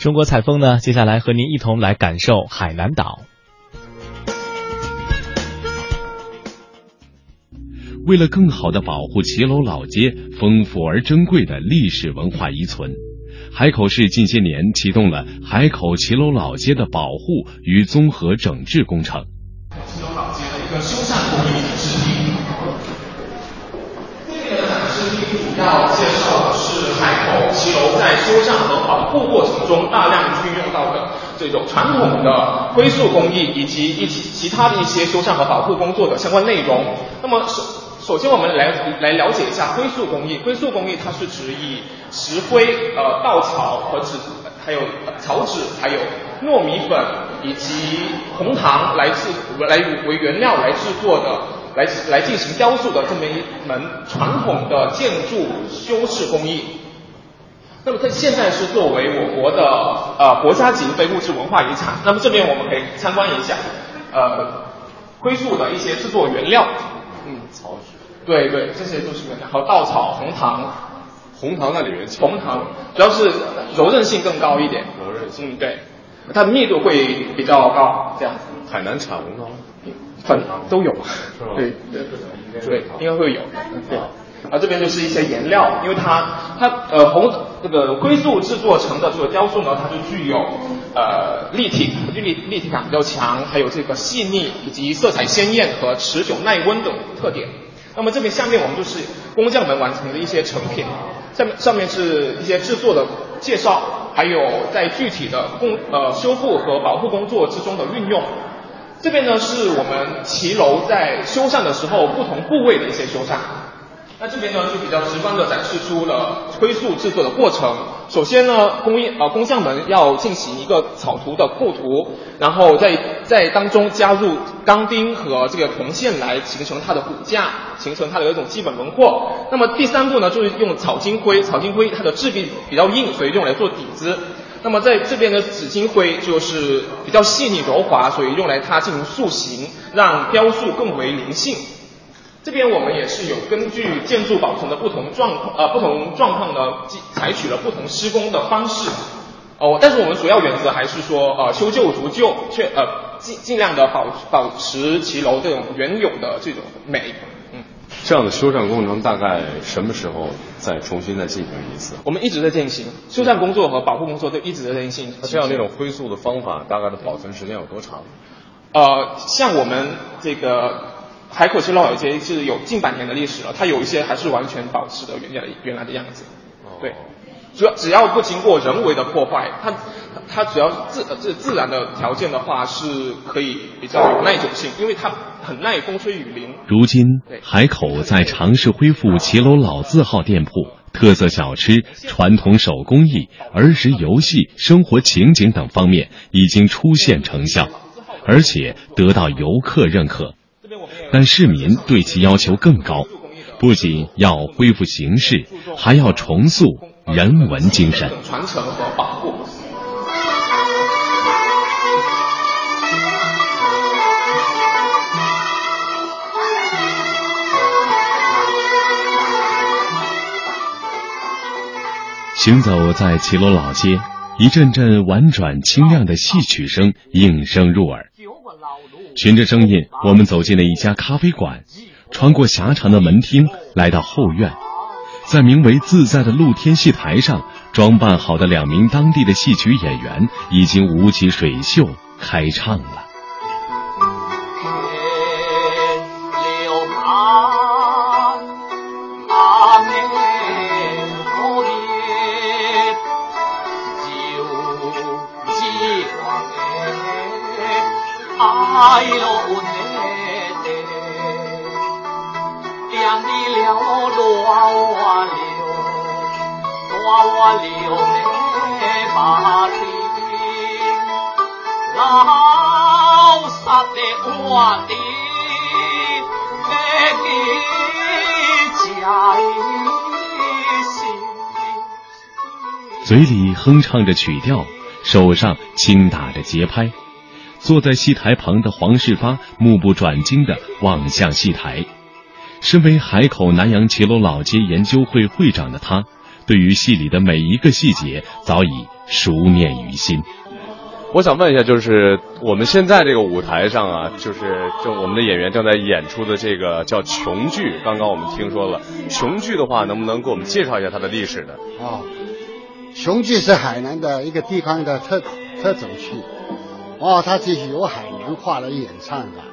中国采风呢，接下来和您一同来感受海南岛。为了更好的保护骑楼老街丰富而珍贵的历史文化遗存，海口市近些年启动了海口骑楼老街的保护与综合整治工程。骑楼老街的一个修缮工艺展示厅，这边的展示厅主要介绍骑楼在修缮和保护过程中大量运用到的这种传统的灰塑工艺，以及一起其他的一些修缮和保护工作的相关内容。那么首。首先，我们来来了解一下灰塑工艺。灰塑工艺它是指以石灰、呃稻草和纸，还有草纸，还有糯米粉以及红糖来制来为原料来制作的，来来进行雕塑的这么一门传统的建筑修饰工艺。那么它现在是作为我国的呃国家级非物质文化遗产。那么这边我们可以参观一下，呃，灰塑的一些制作原料。嗯，草纸。对对，这些都是原料，还有稻草、红糖，红糖在里面。红糖主要是柔韧性更高一点。柔韧性，嗯，对，它的密度会比较高，这样子。海南产红糖，粉都有。是吗？对对对，应该会有。对，啊，这边就是一些颜料，因为它它呃红这个灰塑制作成的这个雕塑呢，它就具有呃立体立立体感比较强，还有这个细腻以及色彩鲜艳和持久耐温等特点。那么这边下面我们就是工匠们完成的一些成品，下面上面是一些制作的介绍，还有在具体的工呃修复和保护工作之中的运用。这边呢是我们骑楼在修缮的时候不同部位的一些修缮。那这边呢就比较直观的展示出了灰塑制作的过程。首先呢，工艺呃工匠们要进行一个草图的构图，然后在在当中加入钢钉和这个铜线来形成它的骨架，形成它的一种基本轮廓。那么第三步呢，就是用草金灰，草金灰它的质地比较硬，所以用来做底子。那么在这边的紫金灰就是比较细腻柔滑，所以用来它进行塑形，让雕塑更为灵性。这边我们也是有根据建筑保存的不同状况，呃，不同状况呢，采取了不同施工的方式。哦，但是我们主要原则还是说，呃，修旧如旧，却呃尽尽量的保保持骑楼这种原有的这种美。嗯，这样的修缮工程大概什么时候再重新再进行一次？我们一直在进行修缮工作和保护工作都一直在进行。这样那种灰塑的方法，大概的保存时间有多长？呃，像我们这个。海口区老街是有近百年的历史了，它有一些还是完全保持的原来原来的样子。对，主要只要不经过人为的破坏，它它只要自自自然的条件的话，是可以比较有耐久性，因为它很耐风吹雨淋。如今，海口在尝试恢复骑楼老字号店铺、特色小吃、传统手工艺、儿时游戏、生活情景等方面已经出现成效，而且得到游客认可。但市民对其要求更高，不仅要恢复形式，还要重塑人文精神。传承和保护。行走在骑楼老街，一阵阵婉转清亮的戏曲声应声入耳。循着声音，我们走进了一家咖啡馆，穿过狭长的门厅，来到后院，在名为“自在”的露天戏台上，装扮好的两名当地的戏曲演员已经舞起水袖开唱了。嘴里哼唱着曲调，手上轻打着节拍，坐在戏台旁的黄世发目不转睛地望向戏台。身为海口南洋骑楼老街研究会会长的他。对于戏里的每一个细节早已熟念于心。我想问一下，就是我们现在这个舞台上啊，就是就我们的演员正在演出的这个叫琼剧。刚刚我们听说了琼剧的话，能不能给我们介绍一下它的历史呢？哦，琼剧是海南的一个地方的特特种戏，哦，它是由海南话来演唱的。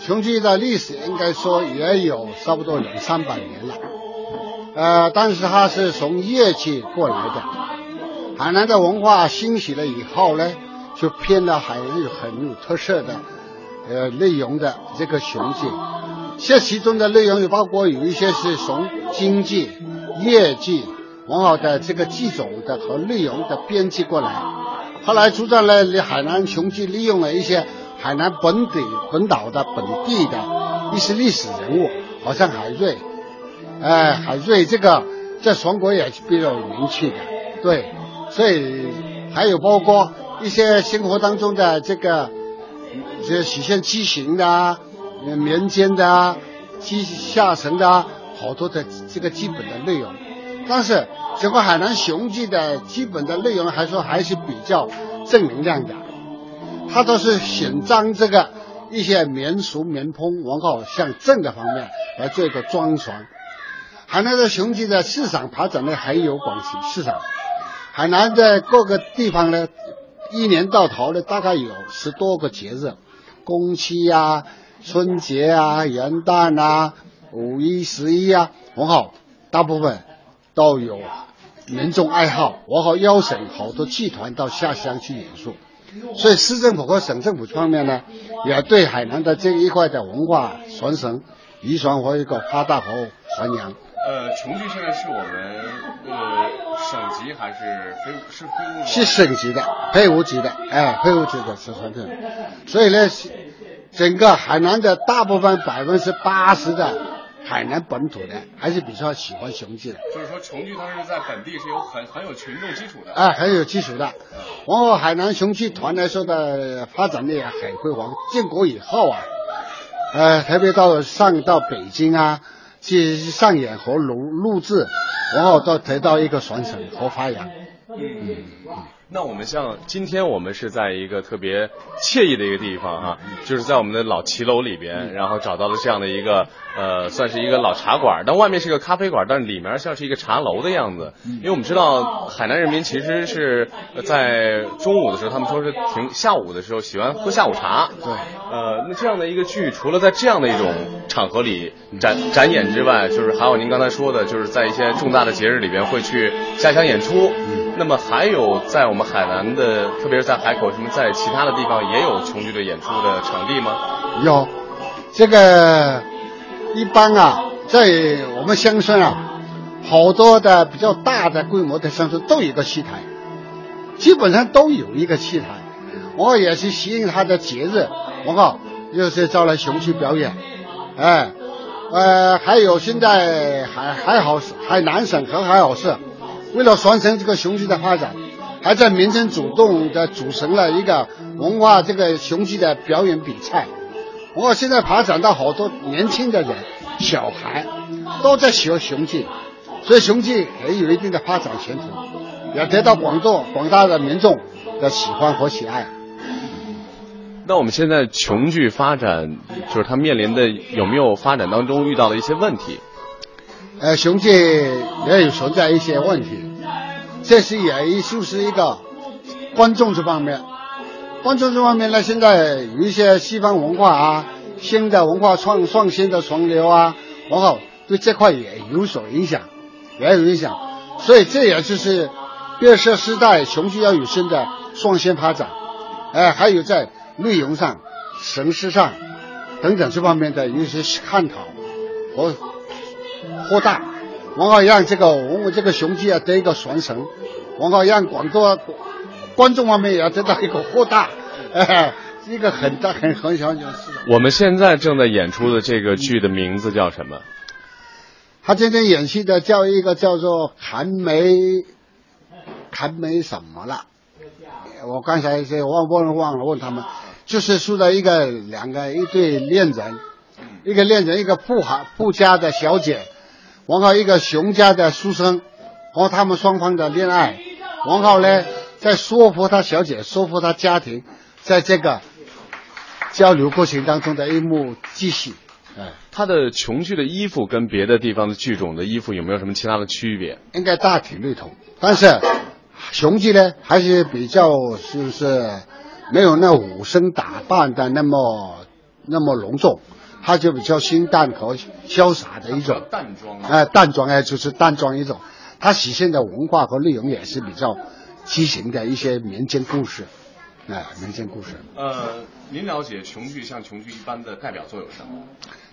琼剧的历史应该说也有差不多两三百年了，呃，但是它是从粤剧过来的。海南的文化兴起了以后呢。就编了海南有很有特色的，呃内容的这个雄剧，这其中的内容也包括有一些是从京剧、粤剧很好的这个剧种的和内容的编辑过来。后来逐渐呢，海南雄剧利用了一些海南本地本岛的本地的一些历史人物，好像海瑞，哎海瑞这个在全国也是比较有名气的，对，所以还有包括。一些生活当中的这个，这实现畸形的、民间的、基下层的好多的这个基本的内容，但是整个海南雄剧的基本的内容还说还是比较正能量的，它都是选张这个一些民俗民风然后向正的方面来做一个装船。海南的雄鸡在市场发展呢很有广西市场，海南的各个地方呢。一年到头呢，大概有十多个节日，公期呀、春节啊、元旦啊、五一、十一啊，很好，大部分都有民众爱好，我好邀请好多剧团到下乡去演出，所以市政府和省政府方面呢，也对海南的这一块的文化传承、遗传和一个发大和传扬。呃，琼剧现在是我们呃省级还是非是非物？是省级的，非物级的，哎，非物级的是传承。所以呢，整个海南的大部分百分之八十的海南本土的还是比较喜欢雄剧的。就是说，琼剧它是在本地是有很很有群众基础的。哎，很有基础的。然后海南雄剧团来说的发展也很辉煌。建国以后啊，呃，特别到上到北京啊。去上演和录录制，然后到得到一个传承和发扬。嗯嗯嗯。那我们像今天我们是在一个特别惬意的一个地方哈，就是在我们的老骑楼里边，然后找到了这样的一个呃，算是一个老茶馆，但外面是个咖啡馆，但是里面像是一个茶楼的样子。因为我们知道海南人民其实是在中午的时候，他们说是停下午的时候喜欢喝下午茶。对。呃，那这样的一个剧，除了在这样的一种场合里展展演之外，就是还有您刚才说的，就是在一些重大的节日里边会去下乡演出。那么还有在我们海南的，特别是在海口，什么在其他的地方也有琼剧的演出的场地吗？有，这个一般啊，在我们乡村啊，好多的比较大的规模的乡村都有一个戏台，基本上都有一个戏台。我也是吸引他的节日，我靠，又是招来雄剧表演，哎，呃，还有现在还还好，海南省和海口市。为了传承这个雄剧的发展，还在民间主动的组成了一个文化这个雄剧的表演比赛。我现在发展到好多年轻的人、小孩都在学雄剧，所以雄剧也有一定的发展前途，也得到广众广大的民众的喜欢和喜爱。那我们现在琼剧发展，就是它面临的有没有发展当中遇到的一些问题？呃，雄剧也有存在一些问题，这是也就是一个观众这方面，观众这方面呢，现在有一些西方文化啊，新的文化创创新的潮流啊，然后对这块也有所影响，也有影响，所以这也就是变色时代雄剧要有新的创新发展，哎，还有在内容上、形式上等等这方面的一些探讨和。扩大，然后让这个我们这个雄鸡啊得一个传承，然后让广州观众方面也要得到一个扩大，哎，一个很大很很小就是。我们现在正在演出的这个剧的名字叫什么？他今天演戏的叫一个叫做寒梅，寒梅什么了？我刚才是忘忘了忘了问他们，就是说的一个两个一对恋人。一个恋人，一个富豪富家的小姐，然后一个熊家的书生，然后他们双方的恋爱，然后呢，在说服他小姐、说服他家庭，在这个交流过程当中的一幕继续。哎，他的琼剧的衣服跟别的地方的剧种的衣服有没有什么其他的区别？应该大体类同，但是琼剧呢还是比较就是没有那武生打扮的那么那么隆重，它就比较清淡和潇洒的一种淡妆。哎，淡妆哎，就是淡妆一种。它体现的文化和内容也是比较畸形的一些民间故事，哎，民间故事。呃，您了解琼剧像琼剧一般的代表作有什么？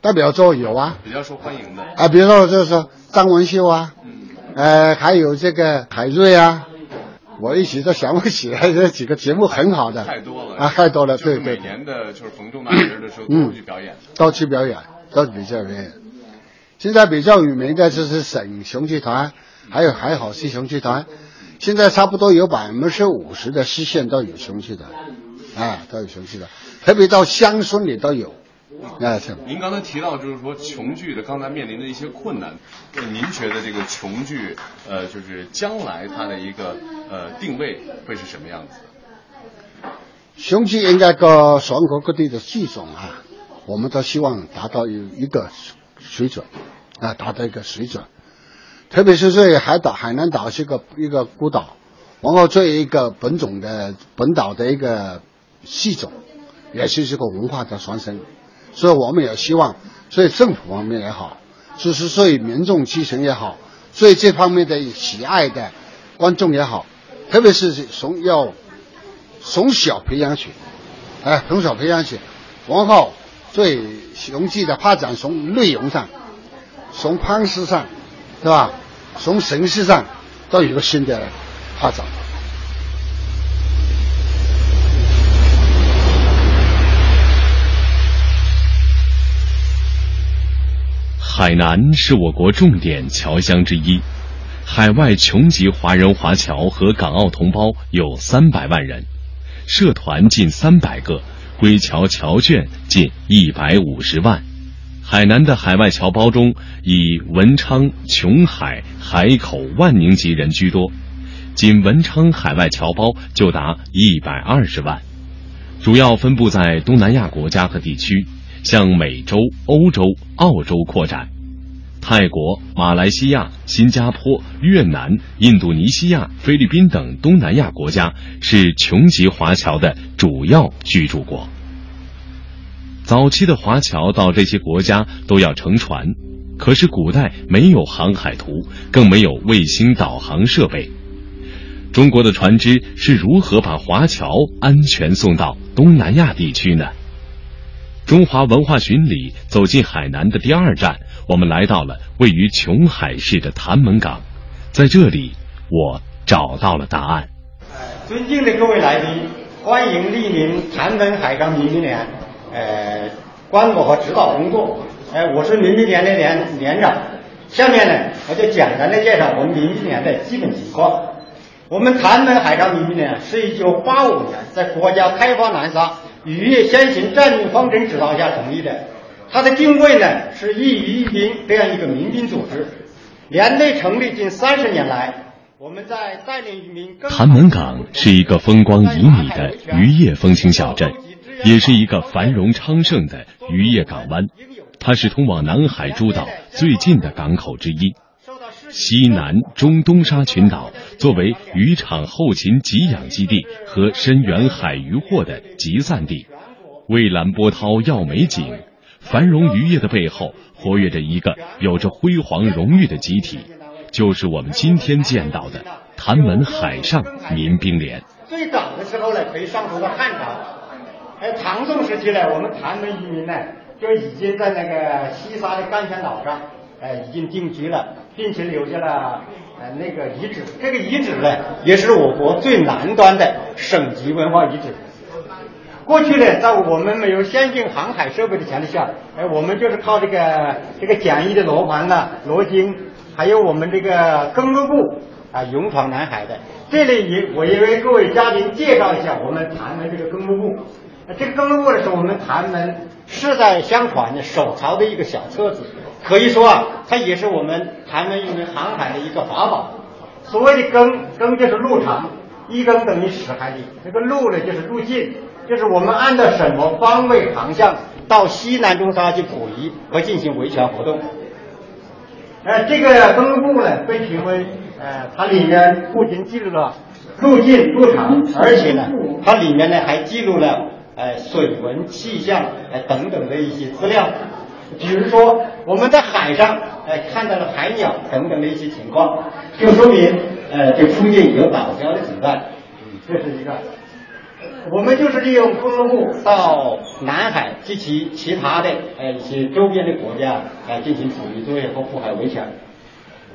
代表作有啊，比较受欢迎的啊，比如说就是说张文秀啊，嗯，呃，还有这个海瑞啊，我一时都想不起来这几个节目很好的，太多了啊，太多了，对对，每年的就是逢重大节的时候都会去表演，都去表演，都比较表演。现在比较有名的就是省雄剧团，还有还好是雄剧团，现在差不多有百分之五十的市县都有雄剧团，啊，都有雄剧团，特别到乡村里都有。哎，是。您刚才提到就是说琼剧的刚才面临的一些困难，您觉得这个琼剧呃，就是将来它的一个呃定位会是什么样子？雄剧应该各全国各地的剧种啊，我们都希望达到有一个水准啊，达到一个水准。特别是这海岛，海南岛是个一个孤岛，然后作为一个本种的本岛的一个戏种，也是这个文化的传承。所以我们也希望，所以政府方面也好，就是所以民众基层也好，所以这方面的喜爱的观众也好，特别是从要从小培养起，哎，从小培养起，然后对雄剧的发展从内容上，从方式上，是吧？从形式上都有个新的发展。海南是我国重点侨乡之一，海外琼籍华人华侨和港澳同胞有三百万人，社团近三百个，归侨侨眷近一百五十万。海南的海外侨胞中，以文昌、琼海、海口、万宁籍人居多，仅文昌海外侨胞就达一百二十万，主要分布在东南亚国家和地区。向美洲、欧洲、澳洲扩展，泰国、马来西亚、新加坡、越南、印度尼西亚、菲律宾等东南亚国家是琼籍华侨的主要居住国。早期的华侨到这些国家都要乘船，可是古代没有航海图，更没有卫星导航设备。中国的船只是如何把华侨安全送到东南亚地区呢？中华文化巡礼走进海南的第二站，我们来到了位于琼海市的潭门港，在这里，我找到了答案。尊敬的各位来宾，欢迎莅临潭门海港民兵连，呃，观摩和指导工作。呃，我是民兵连的连连长。下面呢，我就简单的介绍我们民兵连的基本情况。我们潭门海港民兵连是一九八五年在国家开发南沙。渔业先行战略方针指导下成立的，它的定位呢是一渔一兵这样一个民兵组织。连队成立近三十年来，我们在带领渔民。潭门港是一个风光旖旎的渔业风情小镇，也是一个繁荣昌盛的渔业港湾。它是通往南海诸岛最近的港口之一。西南中东沙群岛作为渔场后勤给养基地和深远海渔获的集散地，蔚蓝波涛耀美景，繁荣渔业的背后活跃着一个有着辉煌荣誉的集体，就是我们今天见到的潭门海上民兵连。最早的时候呢，可以上溯到汉朝，哎，唐宋时期呢，我们潭门渔民呢就已经在那个西沙的干泉岛上，哎，已经定居了。并且留下了呃那个遗址，这个遗址呢也是我国最南端的省级文化遗址。过去呢，在我们没有先进航海设备的前提下，哎，我们就是靠这个这个简易的罗盘呐、罗经，还有我们这个登陆部啊，勇闯南海的。这里也我也为各位嘉宾介绍一下我们潭门这个登陆部。这个登陆部呢，是我们潭门世代相传的手抄的一个小册子。可以说啊，它也是我们台湾渔民航海的一个法宝。所谓的更更就是路长，一更等于十海里。这个路呢，就是路径，就是我们按照什么方位航向到西南中沙去捕鱼和进行维权活动。呃，这个登陆部呢，被评为呃，它里面不仅记录了路径、路长，而且呢，它里面呢还记录了呃水文、气象呃等等的一些资料。比如说，我们在海上呃看到了海鸟等等的一些情况，就说明呃这附近有岛礁的存在。这是一个。我们就是利用公路到南海及其其他的呃一些周边的国家来进行捕鱼作业和护海维权。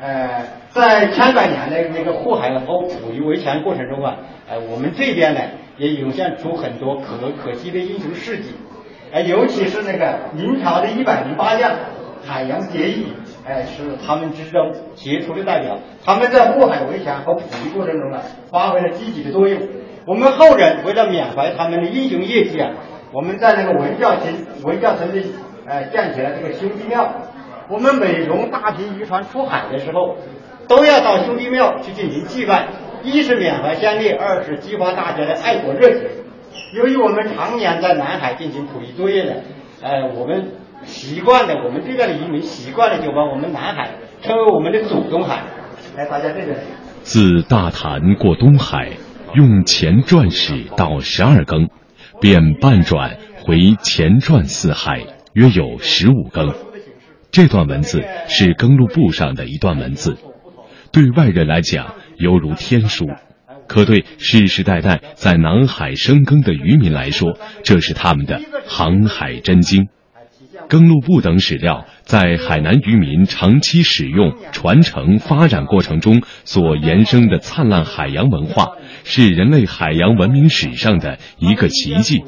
呃，在千百年的那个护海和捕鱼维权过程中啊，呃，我们这边呢也涌现出很多可可惜的英雄事迹。哎，尤其是那个明朝的一百零八将海洋结义，哎，是他们之中杰出的代表。他们在护海维权和捕鱼过程中呢，发挥了积极的作用。我们后人为了缅怀他们的英雄业绩啊，我们在那个文教村文教村里，呃，建起了这个兄弟庙。我们每逢大批渔船出海的时候，都要到兄弟庙去进行祭拜，一是缅怀先烈，二是激发大家的爱国热情。由于我们常年在南海进行捕鱼作业的，呃，我们习惯了，我们这边的渔民习惯了，就把我们南海称为我们的祖宗海。来，大家这边。自大潭过东海。用前转史到十二更，便半转回前转四海，约有十五更。这段文字是更录簿上的一段文字，对外人来讲犹如天书，可对世世代代在南海深耕的渔民来说，这是他们的航海真经。更录簿等史料在海南渔民长期使用、传承、发展过程中所延伸的灿烂海洋文化，是人类海洋文明史上的一个奇迹，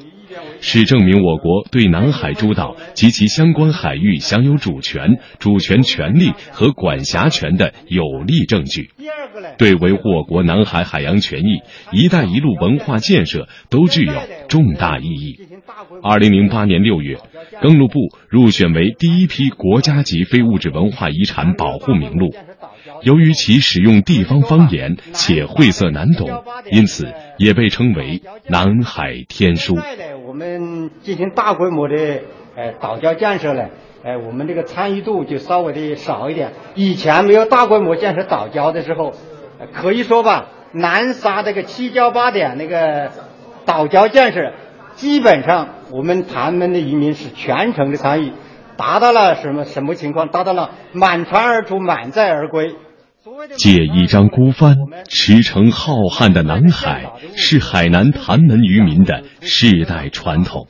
是证明我国对南海诸岛及其相关海域享有主权、主权权利和管辖权的有力证据，对维护我国南海海洋权益、“一带一路”文化建设都具有重大意义。二零零八年六月。更录部入选为第一批国家级非物质文化遗产保护名录。由于其使用地方方言且晦涩难懂，因此也被称为“南海天书”。我们进行大规模的呃岛礁建设呢，呃，我们这个参与度就稍微的少一点。以前没有大规模建设岛礁的时候，可以说吧，南沙这个七礁八点那个岛礁建设。基本上，我们潭门的渔民是全程的参与，达到了什么什么情况？达到了满船而出，满载而归。借一张孤帆，驰骋浩瀚的南海，是海南潭门渔民的世代传统。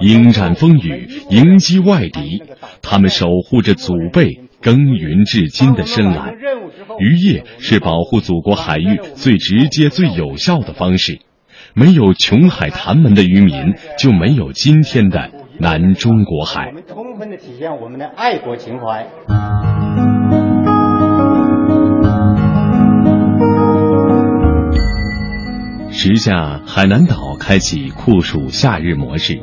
迎战风雨，迎击外敌，他们守护着祖辈耕耘至今的深蓝。渔业是保护祖国海域最直接、最有效的方式。没有琼海潭门的渔民，就没有今天的南中国海。我们充分的体现我们的爱国情怀。时下海南岛开启酷暑夏日模式，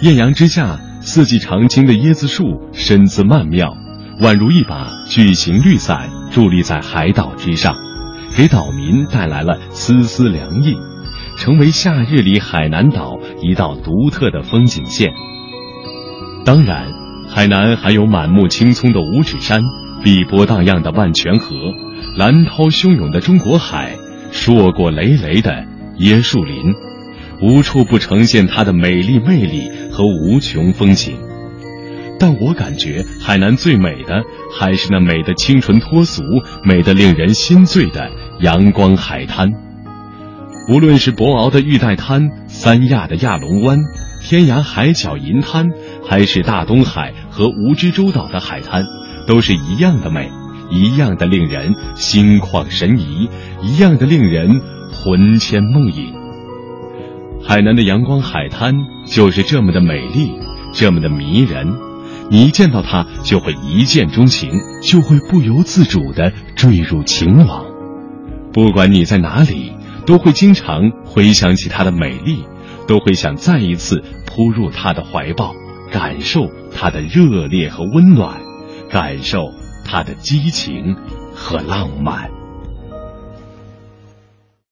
艳阳之下，四季常青的椰子树身姿曼妙，宛如一把巨型绿伞伫立在海岛之上，给岛民带来了丝丝凉意。成为夏日里海南岛一道独特的风景线。当然，海南还有满目青葱的五指山、碧波荡漾的万泉河、蓝涛汹涌的中国海、硕果累累的椰树林，无处不呈现它的美丽魅力和无穷风情。但我感觉海南最美的还是那美的清纯脱俗、美的令人心醉的阳光海滩。无论是博鳌的玉带滩、三亚的亚龙湾、天涯海角银滩，还是大东海和蜈支洲岛的海滩，都是一样的美，一样的令人心旷神怡，一样的令人魂牵梦萦。海南的阳光海滩就是这么的美丽，这么的迷人，你一见到它就会一见钟情，就会不由自主地坠入情网。不管你在哪里。都会经常回想起它的美丽，都会想再一次扑入它的怀抱，感受它的热烈和温暖，感受它的激情和浪漫。